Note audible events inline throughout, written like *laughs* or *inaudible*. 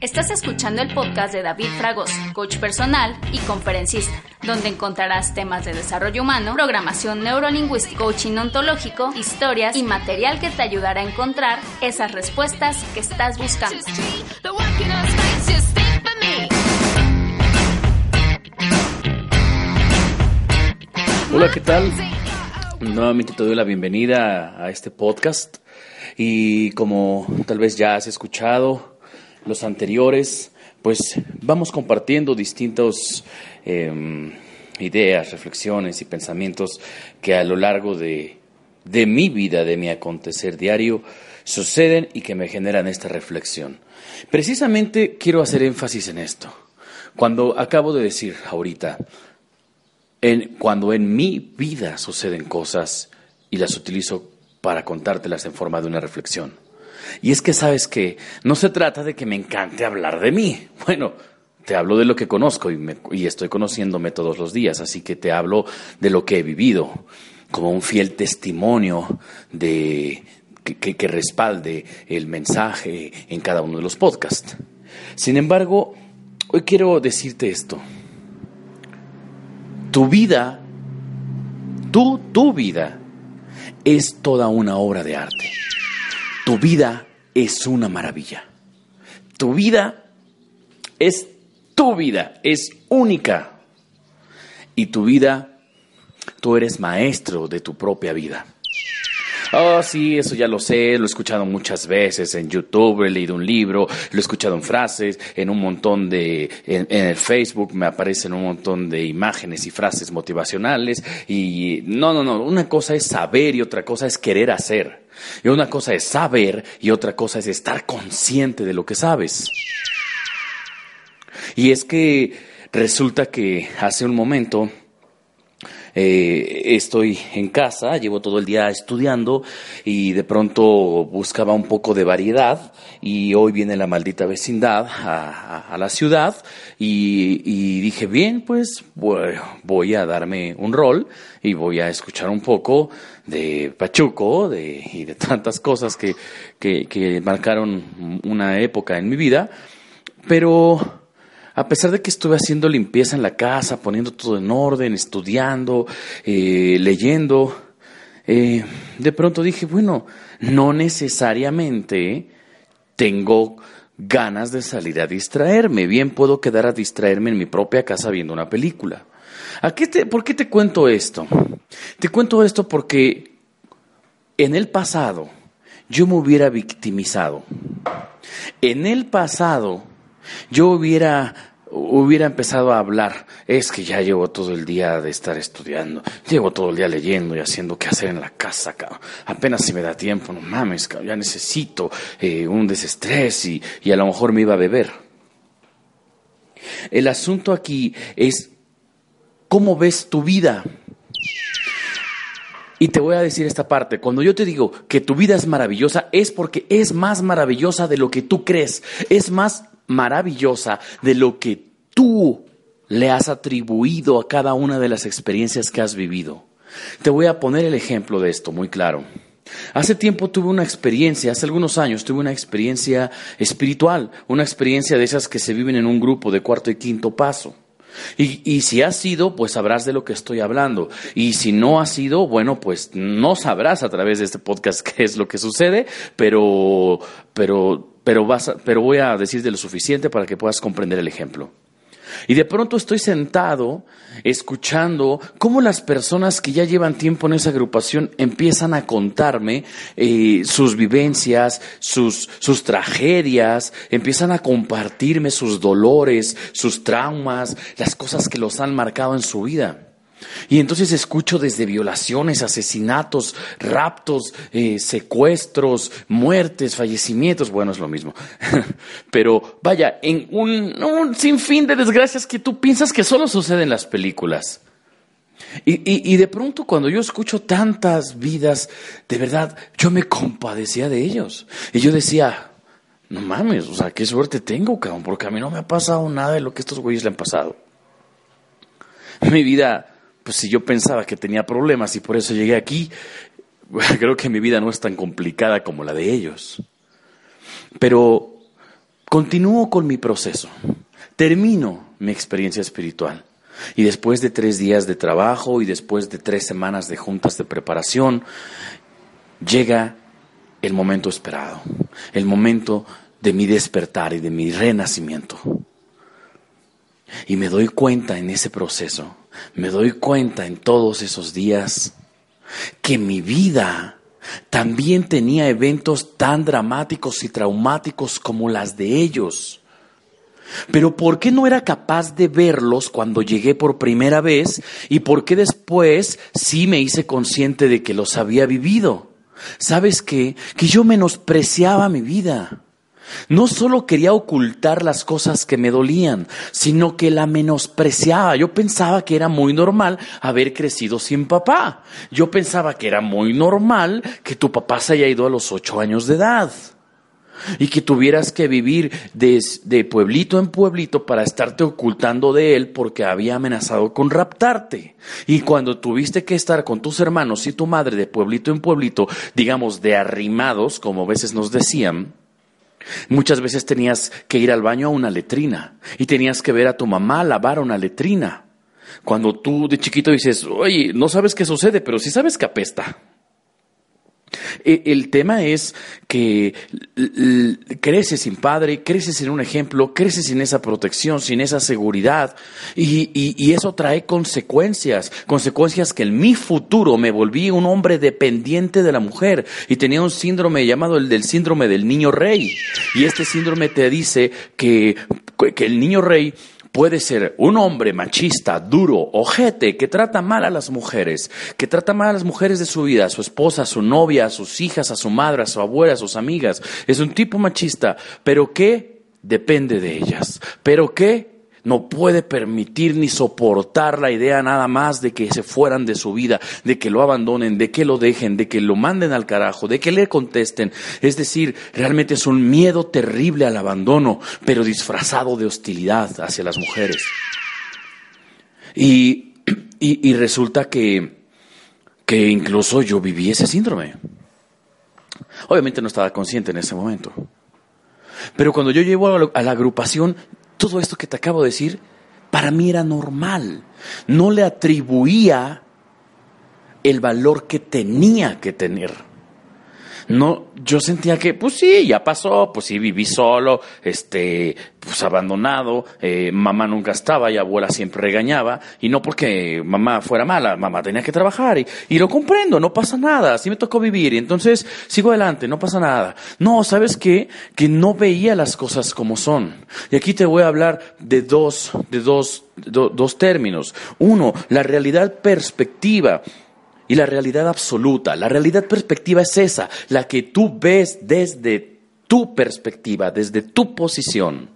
Estás escuchando el podcast de David Fragos, coach personal y conferencista, donde encontrarás temas de desarrollo humano, programación neurolingüística, coaching ontológico, historias y material que te ayudará a encontrar esas respuestas que estás buscando. Hola, ¿qué tal? Nuevamente te doy la bienvenida a este podcast y como tal vez ya has escuchado los anteriores, pues vamos compartiendo distintas em, ideas, reflexiones y pensamientos que a lo largo de, de mi vida, de mi acontecer diario, suceden y que me generan esta reflexión. Precisamente quiero hacer énfasis en esto. Cuando acabo de decir ahorita, en, cuando en mi vida suceden cosas y las utilizo para contártelas en forma de una reflexión. Y es que sabes que no se trata de que me encante hablar de mí. *laughs* Bueno, te hablo de lo que conozco y, y estoy conociéndome todos los días, así que te hablo de lo que he vivido, como un fiel testimonio de, que, que, respalde el mensaje en cada uno de los podcasts. Sin embargo, hoy quiero decirte esto. Tu vida, tú, tu vida, es toda una obra de arte. Tu vida es una maravilla. Tu vida es tu vida, es única. Y tu vida, tú eres maestro de tu propia vida. Oh, sí, eso ya lo sé, lo he escuchado muchas veces en YouTube, he leído un libro, lo he escuchado en frases, en un montón de, en, en, el Facebook me aparecen un montón de imágenes y frases motivacionales y no, no, no, una cosa es saber y otra cosa es querer hacer. Y una cosa es saber y otra cosa es estar consciente de lo que sabes. Y es que resulta que hace un momento eh, estoy en casa, llevo todo el día estudiando y de pronto buscaba un poco de variedad y hoy viene la maldita vecindad a, la ciudad y, dije, bien, pues voy a darme un rol y voy a escuchar un poco de Pachuco de, y de tantas cosas que, que, que marcaron una época en mi vida, pero a pesar de que estuve haciendo limpieza en la casa, poniendo todo en orden, estudiando, eh, leyendo, eh, de pronto dije, bueno, no necesariamente tengo ganas de salir a distraerme, bien puedo quedar a distraerme en mi propia casa viendo una película. ¿A qué te, ¿Por qué te cuento esto? Te cuento esto porque en el pasado yo me hubiera victimizado. En el pasado yo hubiera, hubiera empezado a hablar, es que ya llevo todo el día de estar estudiando, llevo todo el día leyendo y haciendo qué hacer en la casa, cabrón. apenas si me da tiempo, no mames, ya necesito eh, un desestrés y, y a lo mejor me iba a beber. El asunto aquí es cómo ves tu vida. Y te voy a decir esta parte, cuando yo te digo que tu vida es maravillosa, es porque es más maravillosa de lo que tú crees, es más maravillosa de lo que tú le has atribuido a cada una de las experiencias que has vivido. Te voy a poner el ejemplo de esto muy claro. Hace tiempo tuve una experiencia, hace algunos años tuve una experiencia espiritual, una experiencia de esas que se viven en un grupo de cuarto y quinto paso. Y, y, si has sido, pues sabrás de lo que estoy hablando. Y si no has sido, bueno, pues no sabrás a través de este podcast *laughs* qué es lo que sucede, pero, pero, pero, vas a, pero voy a decirte lo suficiente para que puedas comprender el ejemplo. Y de pronto estoy sentado escuchando cómo las personas que ya llevan tiempo en esa agrupación empiezan a contarme eh, sus vivencias, sus, sus tragedias, empiezan a compartirme sus dolores, sus traumas, las cosas que los han marcado en su vida. Y entonces escucho desde violaciones, asesinatos, raptos, eh, secuestros, muertes, fallecimientos, bueno, es lo mismo. *laughs* Pero vaya, en un, sinfín de desgracias que tú piensas que solo suceden en las películas. Y, y, y de pronto cuando yo escucho tantas vidas, de verdad, yo me compadecía de ellos. Y yo decía, no mames, o sea, qué suerte tengo, cabrón, porque a mí no me ha pasado nada de lo que estos güeyes le han pasado. *laughs* Mi vida pues si yo pensaba que tenía problemas y por eso llegué aquí, *laughs* creo que mi vida no es tan complicada como la de ellos. Pero continúo con mi proceso, termino mi experiencia espiritual. Y después de tres días de trabajo y después de tres semanas de juntas de preparación, llega el momento esperado, el momento de mi despertar y de mi renacimiento. Y me doy cuenta en ese proceso, me doy cuenta en todos esos días que mi vida también tenía eventos tan dramáticos y traumáticos como las de ellos. Pero ¿por qué no era capaz de verlos cuando llegué por primera vez y por qué después sí me hice consciente de que los había vivido? ¿Sabes qué? Que yo menospreciaba mi vida. No solo quería ocultar las cosas que me dolían, sino que la menospreciaba. Yo pensaba que era muy normal haber crecido sin papá. Yo pensaba que era muy normal que tu papá se haya ido a los ocho años de edad y que tuvieras que vivir de, pueblito en pueblito para estarte ocultando de él porque había amenazado con raptarte. Y cuando tuviste que estar con tus hermanos y tu madre de pueblito en pueblito, digamos de arrimados, como a veces nos decían, Muchas veces tenías que ir al baño a una letrina y tenías que ver a tu mamá lavar una letrina. Cuando tú de chiquito dices, oye, no sabes qué sucede, pero sí sabes que apesta. E, el tema es que creces sin padre, creces sin un ejemplo, creces sin esa protección, sin esa seguridad, y, y, eso trae consecuencias, consecuencias que en mi futuro me volví un hombre dependiente de la mujer y tenía un síndrome llamado el del síndrome del niño rey. Y este síndrome te dice que, que el niño rey Puede ser un hombre machista, duro, ojete, que trata mal a las mujeres, que trata mal a las mujeres de su vida, a su esposa, a su novia, a sus hijas, a su madre, a su abuela, a sus amigas. Es un tipo machista, pero que depende de ellas, pero que no puede permitir ni soportar la idea nada más de que se fueran de su vida, de que lo abandonen, de que lo dejen, de que lo manden al carajo, de que le contesten. Es decir, realmente es un miedo terrible al abandono, pero disfrazado de hostilidad hacia las mujeres. Y, y, resulta que, que incluso yo viví ese síndrome. Obviamente no estaba consciente en ese momento. Pero cuando yo llego a la agrupación, todo esto que te acabo de decir, para mí era normal. No le atribuía el valor que tenía que tener no, yo sentía que, pues sí, ya pasó, pues sí, viví solo, este, pues abandonado, eh, mamá nunca estaba y abuela siempre regañaba, y no porque mamá fuera mala, mamá tenía que trabajar, y, y lo comprendo, no pasa nada, así me tocó vivir, y entonces sigo adelante, no pasa nada. No, ¿sabes qué? Que no veía las cosas como son. Y aquí te voy a hablar de dos, de dos, dos términos. Uno, la realidad perspectiva y la realidad absoluta. La realidad perspectiva es esa, la que tú ves desde tu perspectiva, desde tu posición.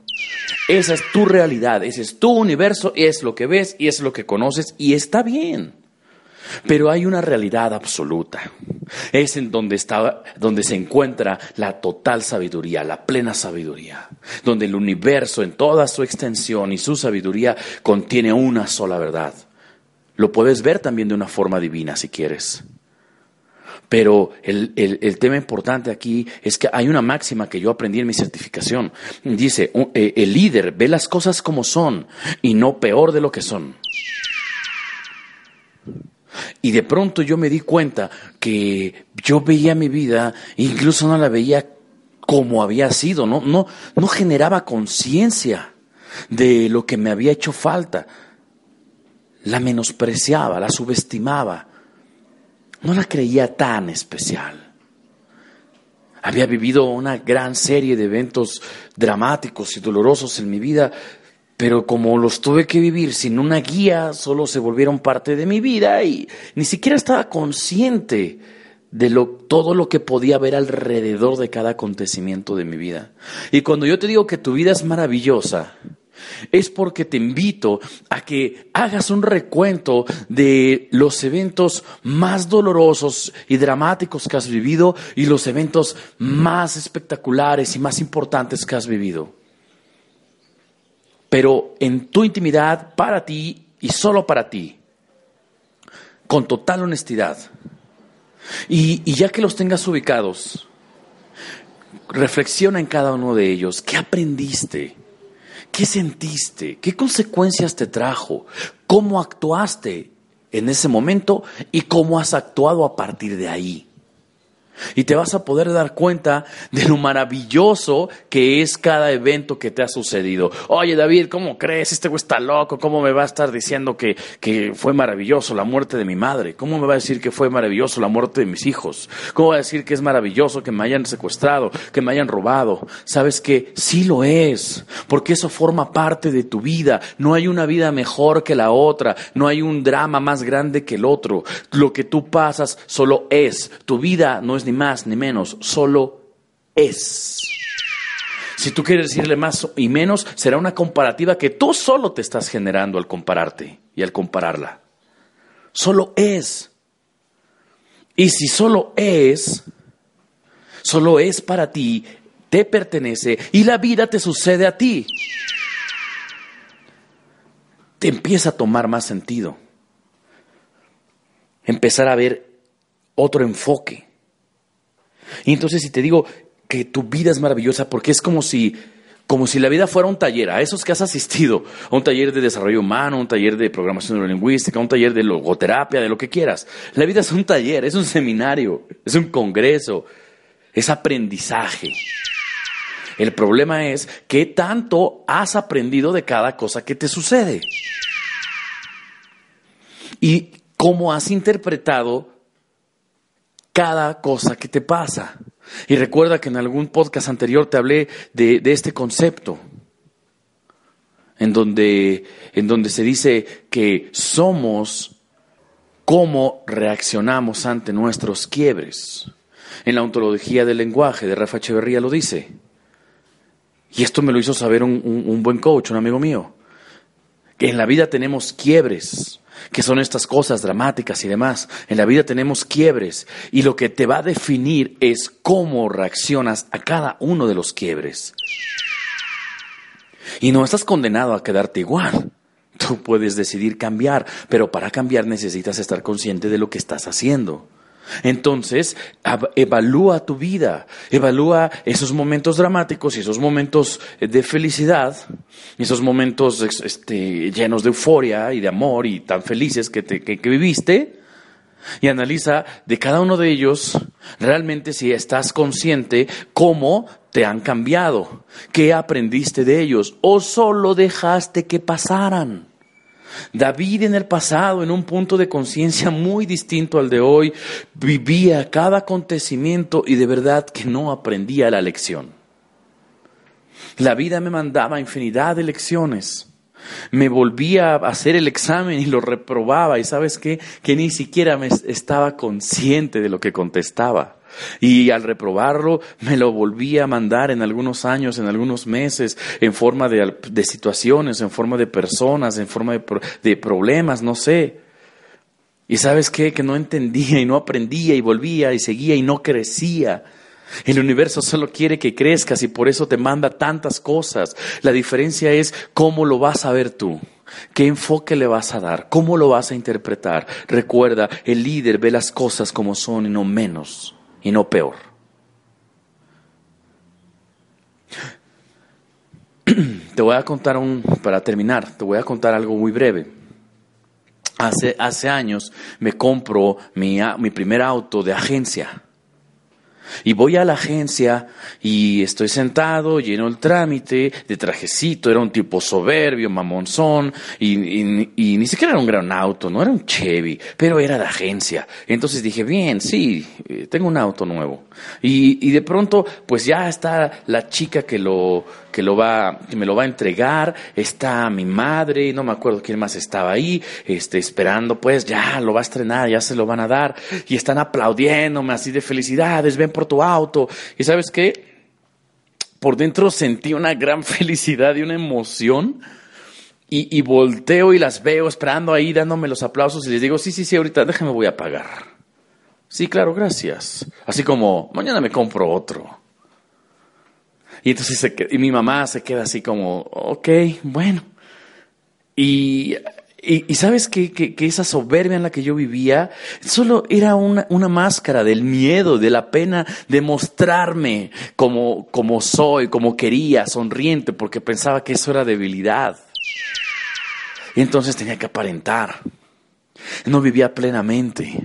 Esa es tu realidad, ese es tu universo, es lo que ves y es lo que conoces y está bien. Pero hay una realidad absoluta. Es en donde está, donde se encuentra la total sabiduría, la plena sabiduría, donde el universo en toda su extensión y su sabiduría contiene una sola verdad. Lo puedes ver también de una forma divina si quieres. Pero el, tema importante aquí es que hay una máxima que yo aprendí en mi certificación. Dice, eh, el líder ve las cosas como son y no peor de lo que son. Y de pronto yo me di cuenta que yo veía mi vida, incluso no la veía como había sido, no, no, no generaba conciencia de lo que me había hecho falta la menospreciaba, la subestimaba, no la creía tan especial. Había vivido una gran serie de eventos dramáticos y dolorosos en mi vida, pero como los tuve que vivir sin una guía, solo se volvieron parte de mi vida y ni siquiera estaba consciente de lo, todo lo que podía ver alrededor de cada acontecimiento de mi vida. Y cuando yo te digo que tu vida es maravillosa, es porque te invito a que hagas un recuento de los eventos más dolorosos y dramáticos que has vivido y los eventos más espectaculares y más importantes que has vivido. Pero en tu intimidad, para ti y solo para ti, con total honestidad. Y, y ya que los tengas ubicados, reflexiona en cada uno de ellos. ¿Qué aprendiste? ¿Qué sentiste? ¿Qué consecuencias te trajo? ¿Cómo actuaste en ese momento y cómo has actuado a partir de ahí? Y te vas a poder dar cuenta de lo maravilloso que es cada evento que te ha sucedido. Oye David, ¿cómo crees? Este güey está loco. ¿Cómo me va a estar diciendo que, que fue maravilloso la muerte de mi madre? ¿Cómo me va a decir que fue maravilloso la muerte de mis hijos? ¿Cómo va a decir que es maravilloso que me hayan secuestrado, que me hayan robado? Sabes que sí lo es, porque eso forma parte de tu vida. No hay una vida mejor que la otra. No hay un drama más grande que el otro. Lo que tú pasas solo es. Tu vida no es ni más ni menos, solo es. Si tú quieres decirle más y menos, será una comparativa que tú solo te estás generando al compararte y al compararla. Solo es. Y si solo es, solo es para ti, te pertenece y la vida te sucede a ti. Te empieza a tomar más sentido. Empezar a ver otro enfoque. Y entonces si te digo que tu vida es maravillosa, porque es como si, como si la vida fuera un taller, a esos que has asistido, a un taller de desarrollo humano, un taller de programación neurolingüística, un taller de logoterapia, de lo que quieras. La vida es un taller, es un seminario, es un congreso, es aprendizaje. El problema es qué tanto has aprendido de cada cosa que te sucede. Y cómo has interpretado cada cosa que te pasa. Y recuerda que en algún podcast anterior te hablé de, este concepto, en donde, en donde se dice que somos cómo reaccionamos ante nuestros quiebres. En la ontología del lenguaje de Rafa Echeverría lo dice. Y esto me lo hizo saber un, un buen coach, un amigo mío. Que en la vida tenemos quiebres que son estas cosas dramáticas y demás. En la vida tenemos quiebres y lo que te va a definir es cómo reaccionas a cada uno de los quiebres. Y no estás condenado a quedarte igual. Tú puedes decidir cambiar, pero para cambiar necesitas estar consciente de lo que estás haciendo. Entonces, evalúa tu vida, evalúa esos momentos dramáticos y esos momentos eh, de felicidad, esos momentos este, llenos de euforia y de amor y tan felices que, que viviste, y analiza de cada uno de ellos realmente si estás consciente cómo te han cambiado, qué aprendiste de ellos o solo dejaste que pasaran. David en el pasado, en un punto de conciencia muy distinto al de hoy, vivía cada acontecimiento y de verdad que no aprendía la lección. La vida me mandaba infinidad de lecciones. Me volvía a hacer el examen y lo reprobaba y sabes qué, que ni siquiera me estaba consciente de lo que contestaba. Y al reprobarlo, me lo volví a mandar en algunos años, en algunos meses, en forma de, situaciones, en forma de personas, en forma de, de problemas, no sé. Y sabes qué, que no entendía y no aprendía y volvía y seguía y no crecía. El universo solo quiere que crezcas y por eso te manda tantas cosas. La diferencia es cómo lo vas a ver tú. ¿Qué enfoque le vas a dar? ¿Cómo lo vas a interpretar? Recuerda, el líder ve las cosas como son y no menos y no peor. Te voy a contar un, para terminar, te voy a contar algo muy breve. Hace, hace años me compro mi, mi primer auto de agencia. Y voy a la agencia y estoy sentado, lleno el trámite, de trajecito, era un tipo soberbio, mamonzón, y, y, ni siquiera era un gran auto, no era un Chevy, pero era de agencia. Entonces dije, bien, sí, eh, tengo un auto nuevo. Y, y de pronto, pues ya está la chica que lo, que lo va, que me lo va a entregar, está mi madre, no me acuerdo quién más estaba ahí, este, esperando, pues ya lo va a estrenar, ya se lo van a dar, y están aplaudiéndome así de felicidades, ven por tu auto, y sabes qué, por dentro sentí una gran *laughs* felicidad y una emoción, y, y volteo y las veo esperando ahí, dándome los aplausos, y les digo, sí, sí, sí, ahorita déjame voy a pagar. Sí, claro, gracias. Así como, mañana me compro otro. Y entonces se, y mi mamá se queda así como, ok, bueno. Y, Y, sabes que, que, esa soberbia en la que yo vivía solo era una, máscara del miedo, de la pena de mostrarme como soy, como quería, sonriente, porque pensaba que eso era debilidad. Y entonces tenía que aparentar. No vivía plenamente.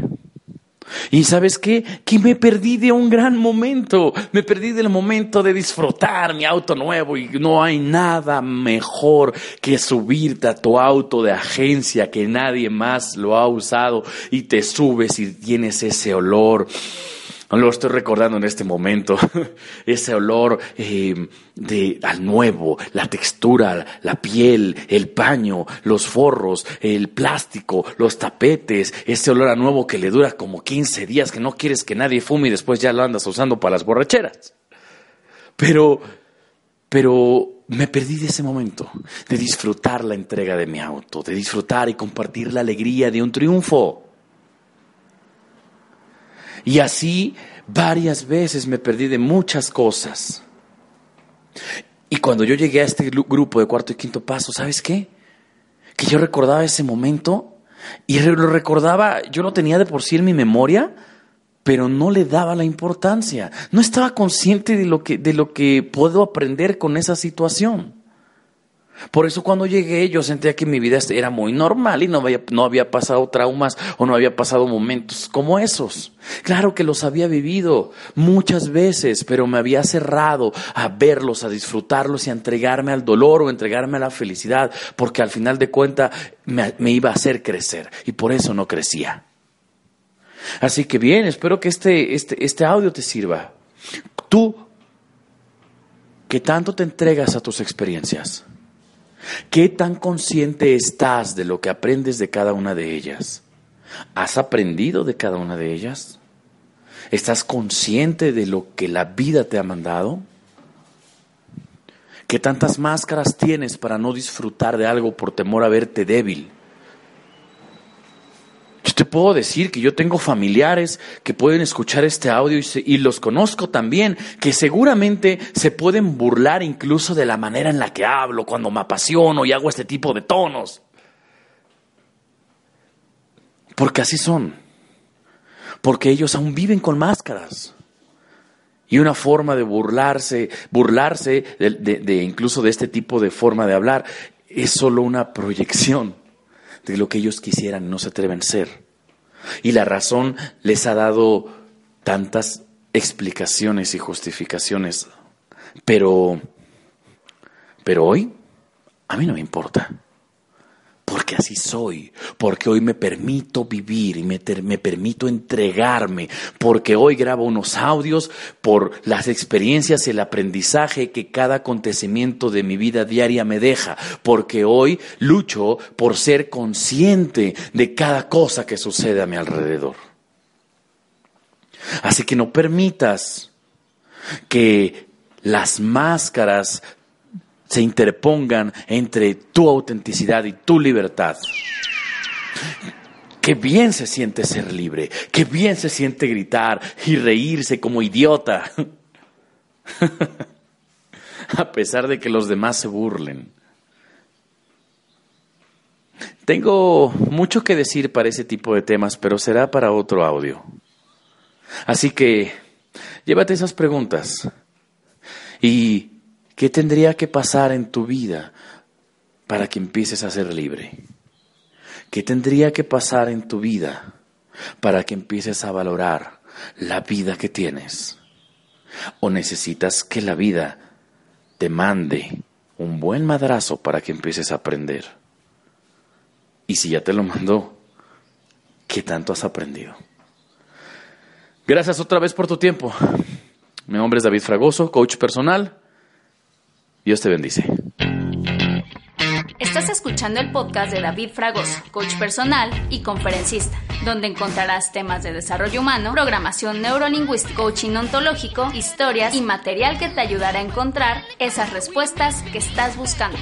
Y sabes qué? Que me perdí de un gran momento. Me perdí del momento de disfrutar mi auto nuevo y no hay nada mejor que subirte a tu auto de agencia que nadie más lo ha usado y te subes y tienes ese olor lo estoy recordando en este momento. *laughs* Ese olor eh, de, al nuevo, la textura, la piel, el paño, los forros, el plástico, los tapetes, ese olor a nuevo que le dura como 15 días, que no quieres que nadie fume y después ya lo andas usando para las borracheras. Pero, pero me perdí de ese momento, de disfrutar la entrega de mi auto, de disfrutar y compartir la alegría de un triunfo. Y así varias veces me perdí de muchas cosas. Y cuando yo llegué a este grupo de cuarto y quinto paso, ¿sabes qué? Que yo recordaba ese momento y lo recordaba, yo lo tenía de por sí en mi memoria, pero no le daba la importancia. No estaba consciente de lo que, de lo que puedo aprender con esa situación. Por eso cuando llegué yo sentía que mi vida era muy normal y no había, no había pasado traumas o no había pasado momentos como esos. Claro que los había vivido muchas veces, pero me había cerrado a verlos, a disfrutarlos y a entregarme al dolor o entregarme a la felicidad, porque al final de cuentas me, iba a hacer crecer y por eso no crecía. Así que bien, espero que este, este, este audio te sirva. Tú, que tanto te entregas a tus experiencias, ¿Qué tan consciente estás de lo que aprendes de cada una de ellas? ¿Has aprendido de cada una de ellas? ¿Estás consciente de lo que la vida te ha mandado? ¿Qué tantas máscaras tienes para no disfrutar de algo por temor a verte débil? Te puedo decir que yo tengo familiares que pueden escuchar este audio y, los conozco también, que seguramente se pueden burlar incluso de la manera en la que hablo cuando me apasiono y hago este tipo de tonos. Porque así son. Porque ellos aún viven con máscaras. Y una forma de burlarse, burlarse incluso de este tipo de forma de hablar, es solo una proyección de lo que ellos quisieran y no se atreven a ser. Y la razón les ha dado tantas explicaciones y justificaciones. Pero, pero hoy a mí no me importa porque así soy, porque hoy me permito vivir y me, me, permito entregarme, porque hoy grabo unos audios por las experiencias el aprendizaje que cada acontecimiento de mi vida diaria me deja, porque hoy lucho por ser consciente de cada cosa que sucede a mi alrededor. Así que no permitas que las máscaras se interpongan entre tu autenticidad y tu libertad. Qué bien se siente ser libre, qué bien se siente gritar y reírse como idiota, *laughs* a pesar de que los demás se burlen. Tengo mucho que decir para ese tipo de temas, pero será para otro audio. Así que llévate esas preguntas y ¿Qué tendría que pasar en tu vida para que empieces a ser libre? ¿Qué tendría que pasar en tu vida para que empieces a valorar la vida que tienes? ¿O necesitas que la vida te mande un buen madrazo para que empieces a aprender? Y si ya te lo mandó, ¿qué tanto has aprendido? Gracias otra vez por tu tiempo. Mi nombre es David Fragoso, coach personal. Dios te bendice. Estás escuchando el podcast de David Fragoso, coach personal y conferencista, donde encontrarás temas de desarrollo humano, programación neurolingüística, coaching ontológico, historias y material que te ayudará a encontrar esas respuestas que estás buscando.